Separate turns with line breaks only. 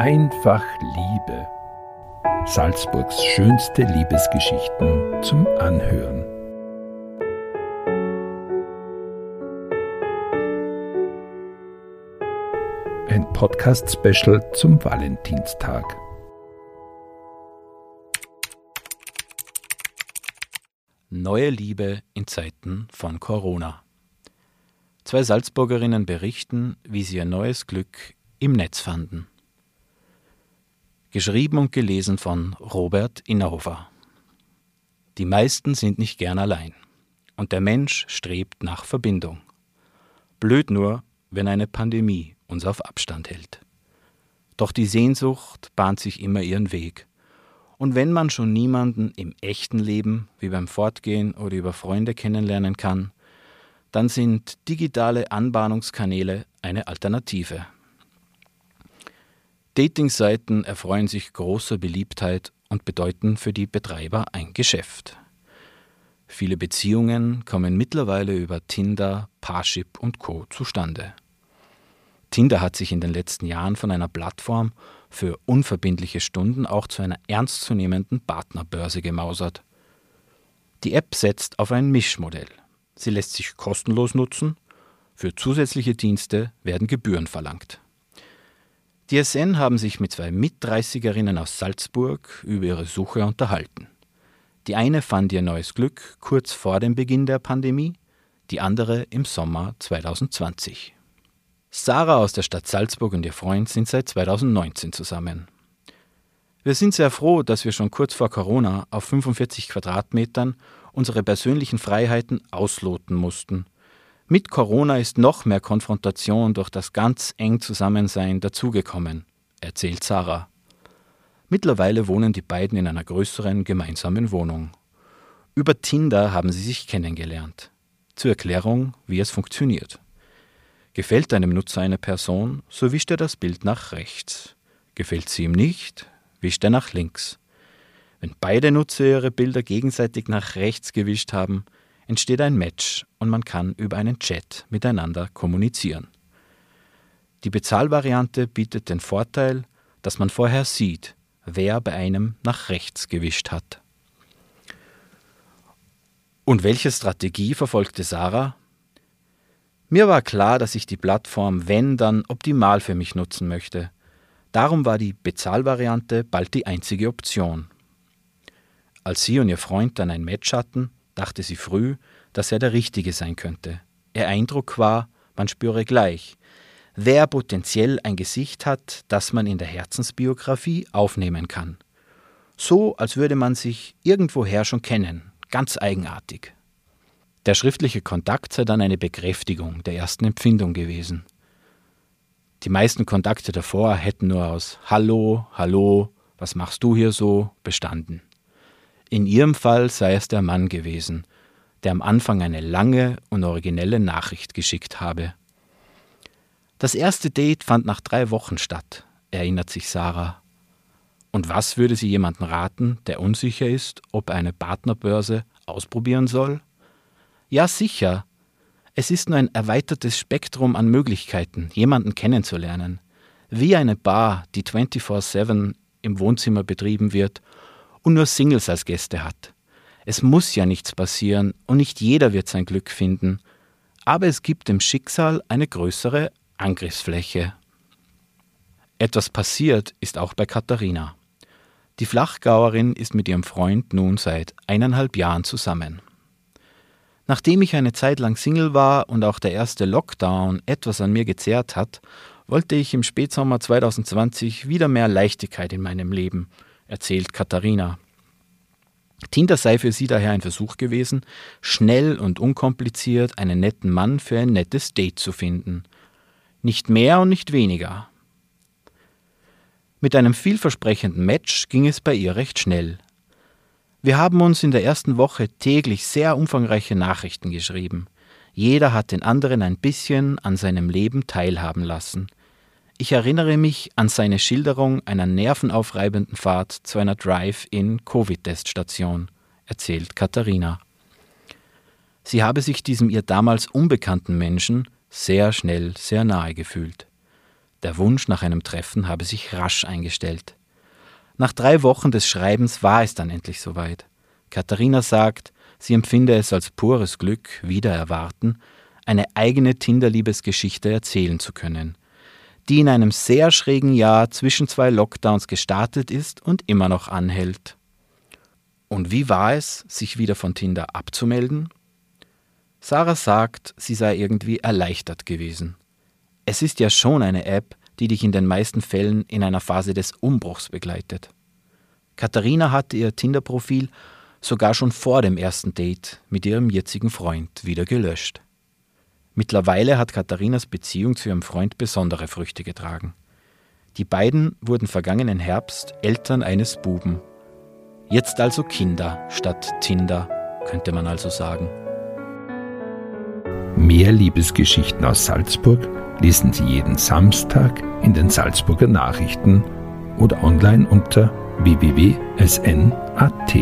Einfach Liebe. Salzburgs schönste Liebesgeschichten zum Anhören. Ein Podcast-Special zum Valentinstag.
Neue Liebe in Zeiten von Corona. Zwei Salzburgerinnen berichten, wie sie ihr neues Glück im Netz fanden. Geschrieben und gelesen von Robert Innerhofer. Die meisten sind nicht gern allein. Und der Mensch strebt nach Verbindung. Blöd nur, wenn eine Pandemie uns auf Abstand hält. Doch die Sehnsucht bahnt sich immer ihren Weg. Und wenn man schon niemanden im echten Leben, wie beim Fortgehen oder über Freunde kennenlernen kann, dann sind digitale Anbahnungskanäle eine Alternative. Dating-Seiten erfreuen sich großer Beliebtheit und bedeuten für die Betreiber ein Geschäft. Viele Beziehungen kommen mittlerweile über Tinder, Parship und Co. zustande. Tinder hat sich in den letzten Jahren von einer Plattform für unverbindliche Stunden auch zu einer ernstzunehmenden Partnerbörse gemausert. Die App setzt auf ein Mischmodell. Sie lässt sich kostenlos nutzen, für zusätzliche Dienste werden Gebühren verlangt. Die SN haben sich mit zwei Mit-30erinnen aus Salzburg über ihre Suche unterhalten. Die eine fand ihr neues Glück kurz vor dem Beginn der Pandemie, die andere im Sommer 2020. Sarah aus der Stadt Salzburg und ihr Freund sind seit 2019 zusammen. Wir sind sehr froh, dass wir schon kurz vor Corona auf 45 Quadratmetern unsere persönlichen Freiheiten ausloten mussten – mit Corona ist noch mehr Konfrontation durch das ganz eng Zusammensein dazugekommen, erzählt Sarah. Mittlerweile wohnen die beiden in einer größeren gemeinsamen Wohnung. Über Tinder haben sie sich kennengelernt. Zur Erklärung, wie es funktioniert. Gefällt einem Nutzer eine Person, so wischt er das Bild nach rechts. Gefällt sie ihm nicht, wischt er nach links. Wenn beide Nutzer ihre Bilder gegenseitig nach rechts gewischt haben, entsteht ein Match und man kann über einen Chat miteinander kommunizieren. Die Bezahlvariante bietet den Vorteil, dass man vorher sieht, wer bei einem nach rechts gewischt hat. Und welche Strategie verfolgte Sarah? Mir war klar, dass ich die Plattform, wenn dann, optimal für mich nutzen möchte. Darum war die Bezahlvariante bald die einzige Option. Als sie und ihr Freund dann ein Match hatten, dachte sie früh, dass er der Richtige sein könnte. Ihr Eindruck war, man spüre gleich, wer potenziell ein Gesicht hat, das man in der Herzensbiografie aufnehmen kann. So, als würde man sich irgendwoher schon kennen, ganz eigenartig. Der schriftliche Kontakt sei dann eine Bekräftigung der ersten Empfindung gewesen. Die meisten Kontakte davor hätten nur aus Hallo, Hallo, was machst du hier so bestanden. In ihrem Fall sei es der Mann gewesen, der am Anfang eine lange und originelle Nachricht geschickt habe. Das erste Date fand nach drei Wochen statt, erinnert sich Sarah. Und was würde sie jemanden raten, der unsicher ist, ob er eine Partnerbörse ausprobieren soll? Ja, sicher. Es ist nur ein erweitertes Spektrum an Möglichkeiten, jemanden kennenzulernen. Wie eine Bar, die 24-7 im Wohnzimmer betrieben wird und nur Singles als Gäste hat. Es muss ja nichts passieren und nicht jeder wird sein Glück finden, aber es gibt dem Schicksal eine größere Angriffsfläche. Etwas passiert ist auch bei Katharina. Die Flachgauerin ist mit ihrem Freund nun seit eineinhalb Jahren zusammen. Nachdem ich eine Zeit lang Single war und auch der erste Lockdown etwas an mir gezehrt hat, wollte ich im Spätsommer 2020 wieder mehr Leichtigkeit in meinem Leben – erzählt Katharina. Tinder sei für sie daher ein Versuch gewesen, schnell und unkompliziert einen netten Mann für ein nettes Date zu finden. Nicht mehr und nicht weniger. Mit einem vielversprechenden Match ging es bei ihr recht schnell. Wir haben uns in der ersten Woche täglich sehr umfangreiche Nachrichten geschrieben. Jeder hat den anderen ein bisschen an seinem Leben teilhaben lassen – ich erinnere mich an seine Schilderung einer nervenaufreibenden Fahrt zu einer Drive-in-Covid-Teststation, erzählt Katharina. Sie habe sich diesem ihr damals unbekannten Menschen sehr schnell sehr nahe gefühlt. Der Wunsch nach einem Treffen habe sich rasch eingestellt. Nach drei Wochen des Schreibens war es dann endlich soweit. Katharina sagt, sie empfinde es als pures Glück, wieder erwarten, eine eigene Tinder-Liebesgeschichte erzählen zu können, die in einem sehr schrägen Jahr zwischen zwei Lockdowns gestartet ist und immer noch anhält. Und wie war es, sich wieder von Tinder abzumelden? Sarah sagt, sie sei irgendwie erleichtert gewesen. Es ist ja schon eine App, die dich in den meisten Fällen in einer Phase des Umbruchs begleitet. Katharina hatte ihr Tinder-Profil sogar schon vor dem ersten Date mit ihrem jetzigen Freund wieder gelöscht. Mittlerweile hat Katharinas Beziehung zu ihrem Freund besondere Früchte getragen. Die beiden wurden vergangenen Herbst Eltern eines Buben. Jetzt also Kinder statt Tinder, könnte man also sagen.
Mehr Liebesgeschichten aus Salzburg lesen Sie jeden Samstag in den Salzburger Nachrichten oder online unter www.sn.at.